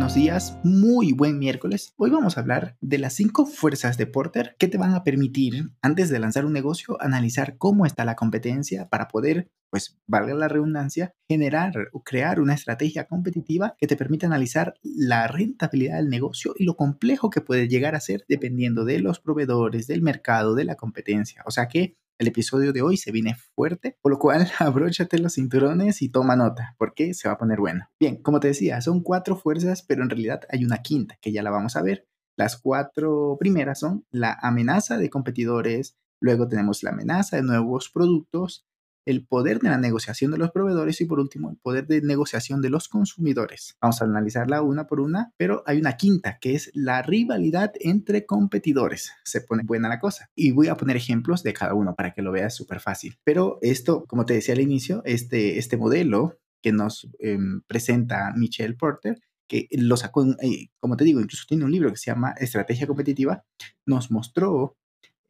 buenos días, muy buen miércoles. Hoy vamos a hablar de las cinco fuerzas de Porter que te van a permitir, antes de lanzar un negocio, analizar cómo está la competencia para poder, pues, valga la redundancia, generar o crear una estrategia competitiva que te permita analizar la rentabilidad del negocio y lo complejo que puede llegar a ser dependiendo de los proveedores, del mercado, de la competencia. O sea que el episodio de hoy se viene fuerte, por lo cual abróchate los cinturones y toma nota, porque se va a poner bueno. Bien, como te decía, son cuatro fuerzas, pero en realidad hay una quinta, que ya la vamos a ver. Las cuatro primeras son la amenaza de competidores, luego tenemos la amenaza de nuevos productos, el poder de la negociación de los proveedores y por último el poder de negociación de los consumidores. Vamos a analizarla una por una, pero hay una quinta que es la rivalidad entre competidores. Se pone buena la cosa. Y voy a poner ejemplos de cada uno para que lo veas súper fácil. Pero esto, como te decía al inicio, este, este modelo que nos em, presenta Michelle Porter, que lo sacó, eh, como te digo, incluso tiene un libro que se llama Estrategia Competitiva, nos mostró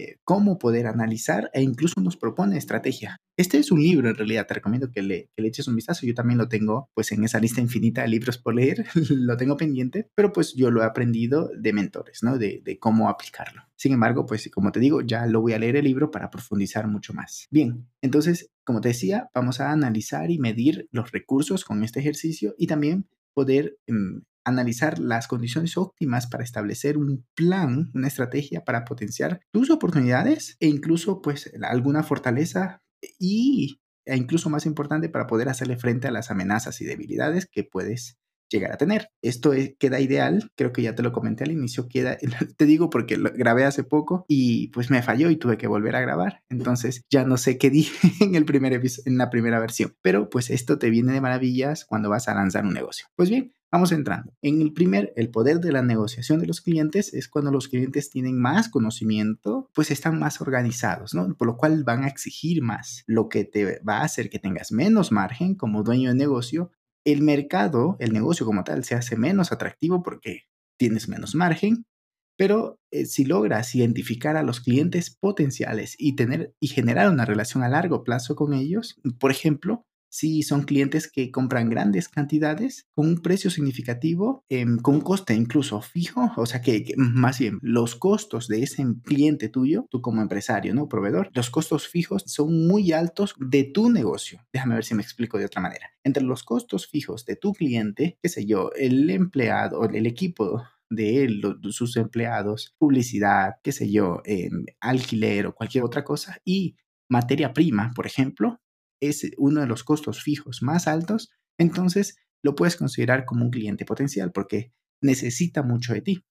eh, cómo poder analizar e incluso nos propone estrategia. Este es un libro, en realidad, te recomiendo que le, eches un vistazo. Yo también lo tengo, pues, en esa lista infinita de libros por leer, lo tengo pendiente, pero pues yo lo he aprendido de mentores, ¿no? De, de cómo aplicarlo. Sin embargo, pues, como te digo, ya lo voy a leer el libro para profundizar mucho más. Bien, entonces, como te decía, vamos a analizar y medir los recursos con este ejercicio y también poder em, analizar las condiciones óptimas para establecer un plan, una estrategia para potenciar tus oportunidades e incluso pues alguna fortaleza y e incluso más importante para poder hacerle frente a las amenazas y debilidades que puedes llegar a tener. Esto queda ideal, creo que ya te lo comenté al inicio, queda, te digo porque lo grabé hace poco y pues me falló y tuve que volver a grabar, entonces ya no sé qué dije en, el primer en la primera versión, pero pues esto te viene de maravillas cuando vas a lanzar un negocio. Pues bien, Vamos entrando. En el primer, el poder de la negociación de los clientes es cuando los clientes tienen más conocimiento, pues están más organizados, ¿no? Por lo cual van a exigir más, lo que te va a hacer que tengas menos margen como dueño de negocio. El mercado, el negocio como tal, se hace menos atractivo porque tienes menos margen, pero eh, si logras identificar a los clientes potenciales y tener y generar una relación a largo plazo con ellos, por ejemplo, si son clientes que compran grandes cantidades con un precio significativo, em, con un coste incluso fijo, o sea que, más bien los costos de ese cliente tuyo, tú como empresario, ¿no? Proveedor, los costos fijos son muy altos de tu negocio. Déjame ver si me explico de otra manera. Entre los costos fijos de tu cliente, qué sé yo, el empleado, el equipo de él, sus empleados, publicidad, qué sé yo, em, alquiler o cualquier otra cosa y materia prima, por ejemplo, es uno de los costos fijos más altos, entonces lo puedes considerar como un cliente potencial porque necesita mucho de ti.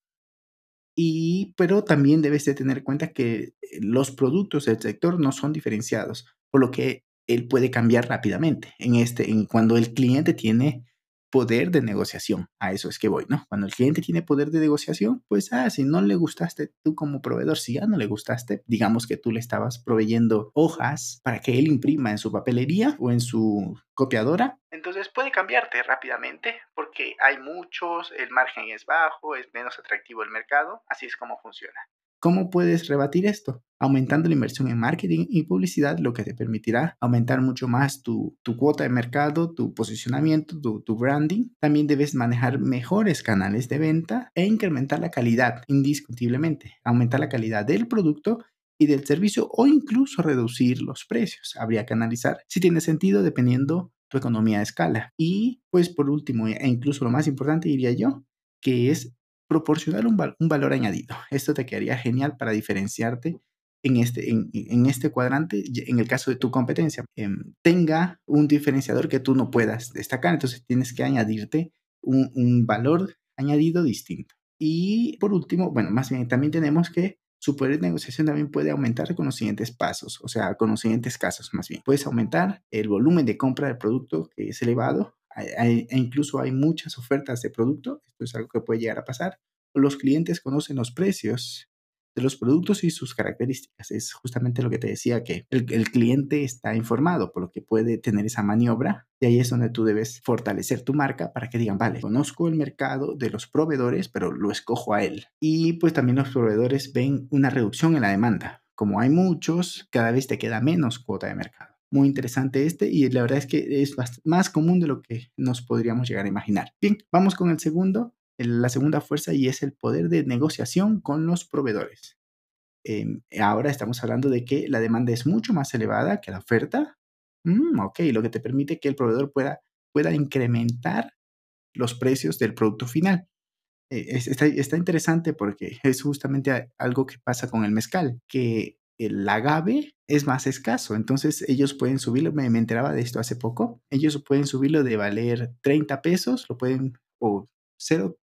Y, pero también debes de tener en cuenta que eh, los productos del sector no son diferenciados, por lo que él puede cambiar rápidamente en este, en cuando el cliente tiene poder de negociación. A eso es que voy, ¿no? Cuando el cliente tiene poder de negociación, pues, ah, si no le gustaste tú como proveedor, si ya no le gustaste, digamos que tú le estabas proveyendo hojas para que él imprima en su papelería o en su copiadora, entonces puede cambiarte rápidamente porque hay muchos, el margen es bajo, es menos atractivo el mercado, así es como funciona. ¿Cómo puedes rebatir esto? Aumentando la inversión en marketing y publicidad, lo que te permitirá aumentar mucho más tu, cuota de mercado, tu posicionamiento, tu, tu, branding. También debes manejar mejores canales de venta e incrementar la calidad, indiscutiblemente. Aumentar la calidad del producto y del servicio o incluso reducir los precios. Habría que analizar si tiene sentido dependiendo tu economía de escala. Y pues por último, e incluso lo más importante diría yo, que es proporcionar un, valor añadido. Esto te quedaría genial para diferenciarte en este, en, este cuadrante, en el caso de tu competencia, em, tenga un diferenciador que tú no puedas destacar. Entonces tienes que añadirte un, un, valor añadido distinto. Y por último, bueno, más bien también tenemos que su poder de negociación también puede aumentar con los siguientes pasos, o sea, con los siguientes casos más bien. Puedes aumentar el volumen de compra del producto que es elevado, e incluso hay muchas ofertas de producto, esto es algo que puede llegar a pasar. Los clientes conocen los precios de los productos y sus características. Es justamente lo que te decía, que el, cliente está informado, por lo que puede tener esa maniobra. Y ahí es donde tú debes fortalecer tu marca para que digan, vale, conozco el mercado de los proveedores, pero lo escojo a él. Y pues también los proveedores ven una reducción en la demanda. Como hay muchos, cada vez te queda menos cuota de mercado muy interesante este y la verdad es que es más común de lo que nos podríamos llegar a imaginar. Bien, vamos con el segundo la segunda fuerza y es el poder de negociación con los proveedores. Em, ahora estamos hablando de que la demanda es mucho más elevada que la oferta. Mm, ok, lo que te permite que el proveedor pueda, pueda incrementar los precios del producto final. Eh, está, está, interesante porque es justamente algo que pasa con el mezcal, que el agave es más escaso, entonces ellos pueden subirlo, me, me enteraba de esto hace poco, ellos pueden subirlo de valer 30 pesos, lo pueden, o 0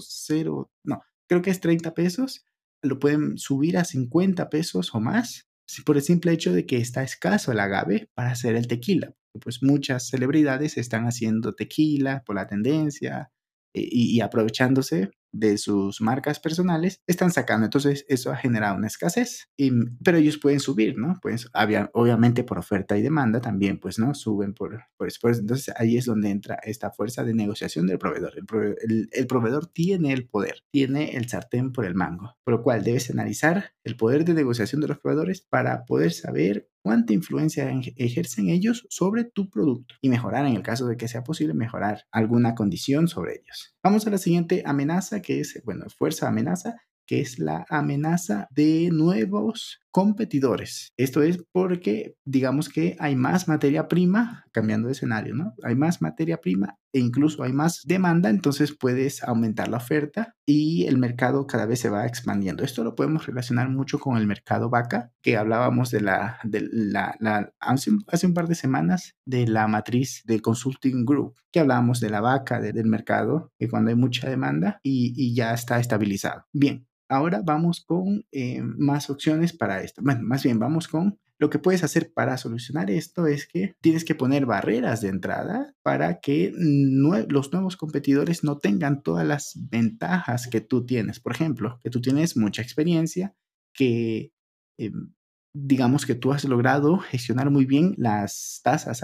cero, no, creo que es 30 pesos, lo pueden subir a 50 pesos o más, por el simple hecho de que está escaso el agave para hacer el tequila. Pues muchas celebridades están haciendo tequila por la tendencia y aprovechándose de sus marcas personales están sacando. Entonces, eso ha generado una escasez, y, pero ellos pueden subir, ¿no? Pues había, obviamente por oferta y demanda también, pues, ¿no? Suben por, por esfuerzo. Entonces, ahí es donde entra esta fuerza de negociación del proveedor. El, el, proveedor tiene el poder, tiene el sartén por el mango, por lo cual debes analizar el poder de negociación de los proveedores para poder saber cuánta influencia ejercen ellos sobre tu producto y mejorar, en el caso de que sea posible, mejorar alguna condición sobre ellos. Vamos a la siguiente amenaza, que es, bueno, fuerza amenaza, que es la amenaza de nuevos competidores. Esto es porque digamos que hay más materia prima, cambiando de escenario, ¿no? Hay más materia prima e incluso hay más demanda, entonces puedes aumentar la oferta y el mercado cada vez se va expandiendo. Esto lo podemos relacionar mucho con el mercado vaca, que hablábamos de la, de la, hace, un, par de semanas de la matriz de Consulting Group, que hablábamos de la vaca, del mercado, que cuando hay mucha demanda y, y ya está estabilizado. Bien, Ahora vamos con eh, más opciones para esto. Bueno, más bien vamos con lo que puedes hacer para solucionar esto es que tienes que poner barreras de entrada para que los nuevos competidores no tengan todas las ventajas que tú tienes. Por ejemplo, que tú tienes mucha experiencia, que em, digamos que tú has logrado gestionar muy bien las tasas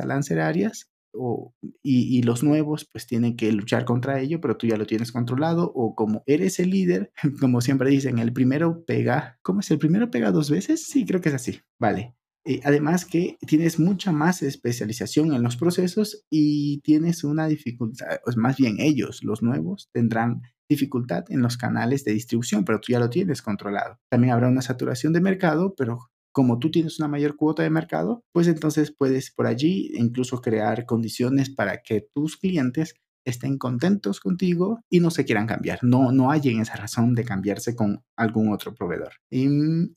y, los nuevos pues tienen que luchar contra ello, pero tú ya lo tienes controlado o como eres el líder, como siempre dicen, el primero pega, ¿cómo es? ¿El primero pega dos veces? Sí, creo que es así, vale. Eh, además que tienes mucha más especialización en los procesos y tienes una dificultad, pues más bien ellos, los nuevos, tendrán dificultad en los canales de distribución, pero tú ya lo tienes controlado. También habrá una saturación de mercado, pero como tú tienes una mayor cuota de mercado, pues entonces puedes por allí incluso crear condiciones para que tus clientes estén contentos contigo y no se quieran cambiar. No, no hay en esa razón de cambiarse con algún otro proveedor. Y,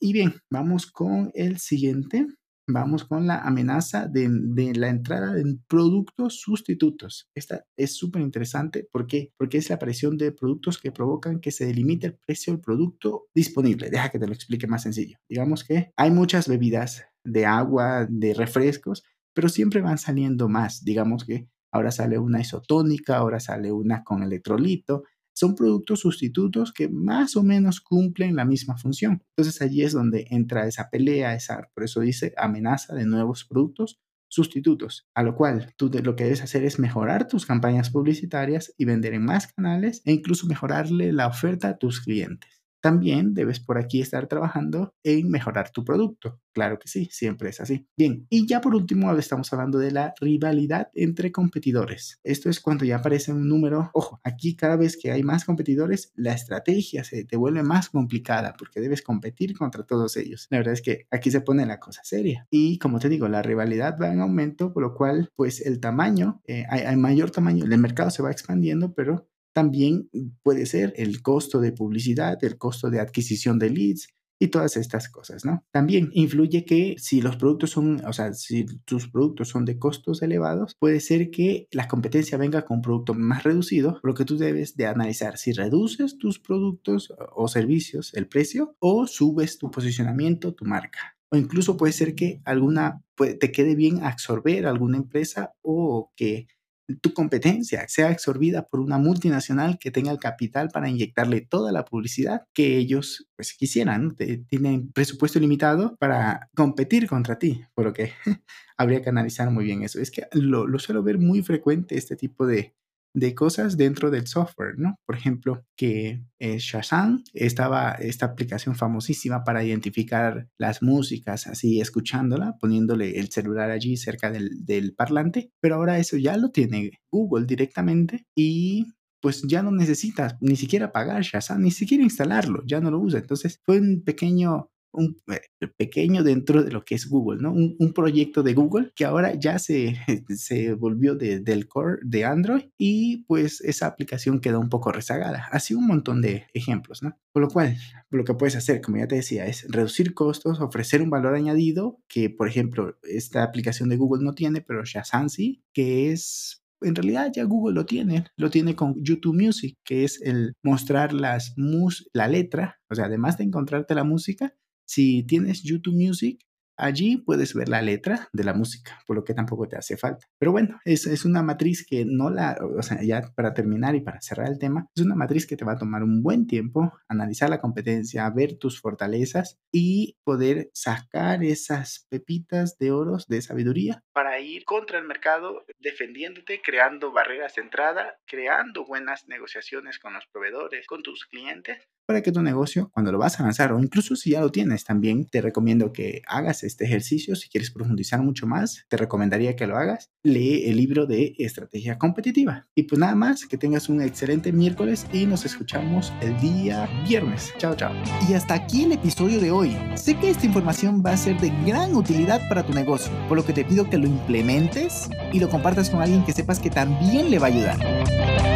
y bien, vamos con el siguiente vamos con la amenaza de, la entrada de productos sustitutos. Esta es súper interesante porque, porque es la aparición de productos que provocan que se delimite el precio del producto disponible. Deja que te lo explique más sencillo. Digamos que hay muchas bebidas de agua, de refrescos, pero siempre van saliendo más. Digamos que ahora sale una isotónica, ahora sale una con electrolito, son productos sustitutos que más o menos cumplen la misma función. Entonces allí es donde entra esa pelea, esa, por eso dice amenaza de nuevos productos sustitutos, a lo cual tú lo que debes hacer es mejorar tus campañas publicitarias y vender en más canales e incluso mejorarle la oferta a tus clientes. También debes por aquí estar trabajando en mejorar tu producto. Claro que sí, siempre es así. Bien, y ya por último estamos hablando de la rivalidad entre competidores. Esto es cuando ya aparece un número. Ojo, aquí cada vez que hay más competidores, la estrategia se te vuelve más complicada porque debes competir contra todos ellos. La verdad es que aquí se pone la cosa seria. Y como te digo, la rivalidad va en aumento, por lo cual, pues el tamaño, eh, hay mayor tamaño, el mercado se va expandiendo, pero también puede ser el costo de publicidad, el costo de adquisición de leads y todas estas cosas, ¿no? También influye que si los productos son, o sea, si tus productos son de costos elevados, puede ser que la competencia venga con un producto más reducido, lo que tú debes de analizar si reduces tus productos o servicios, el precio, o subes tu posicionamiento, tu marca. O incluso puede ser que alguna, te quede bien absorber alguna empresa o que tu competencia sea absorbida por una multinacional que tenga el capital para inyectarle toda la publicidad que ellos pues quisieran. tienen presupuesto limitado para competir contra ti, por lo que habría que analizar muy bien eso. Es que lo, lo suelo ver muy frecuente este tipo de, de cosas dentro del software, ¿no? Por ejemplo, que eh, Shazam estaba esta aplicación famosísima para identificar las músicas, así escuchándola, poniéndole el celular allí cerca del, del parlante, pero ahora eso ya lo tiene Google directamente y pues ya no necesitas ni siquiera pagar Shazam, ni siquiera instalarlo, ya no lo usa. Entonces fue un pequeño un eh, pequeño dentro de lo que es Google, ¿no? Un, proyecto de Google que ahora ya se, se volvió del core de Android y pues esa aplicación quedó un poco rezagada. Así un montón de ejemplos, ¿no? Por lo cual, lo que puedes hacer, como ya te decía, es reducir costos, ofrecer un valor añadido que, por ejemplo, esta aplicación de Google no tiene, pero Shazam sí, que es en realidad ya Google lo tiene, lo tiene con YouTube Music, que es el mostrar las mus la letra, o sea, además de encontrarte la música, si tienes YouTube Music, allí puedes ver la letra de la música, por lo que tampoco te hace falta. Pero bueno, es, es una matriz que no la, o sea, ya para terminar y para cerrar el tema, es una matriz que te va a tomar un buen tiempo analizar la competencia, ver tus fortalezas y poder sacar esas pepitas de oros de sabiduría para ir contra el mercado defendiéndote, creando barreras de entrada, creando buenas negociaciones con los proveedores, con tus clientes para que tu negocio, cuando lo vas a lanzar o incluso si ya lo tienes, también te recomiendo que hagas este ejercicio. Si quieres profundizar mucho más, te recomendaría que lo hagas. Lee el libro de estrategia competitiva. Y pues nada más, que tengas un excelente miércoles y nos escuchamos el día viernes. Chao, chao. Y hasta aquí el episodio de hoy. Sé que esta información va a ser de gran utilidad para tu negocio, por lo que te pido que lo implementes y lo compartas con alguien que sepas que también le va a ayudar.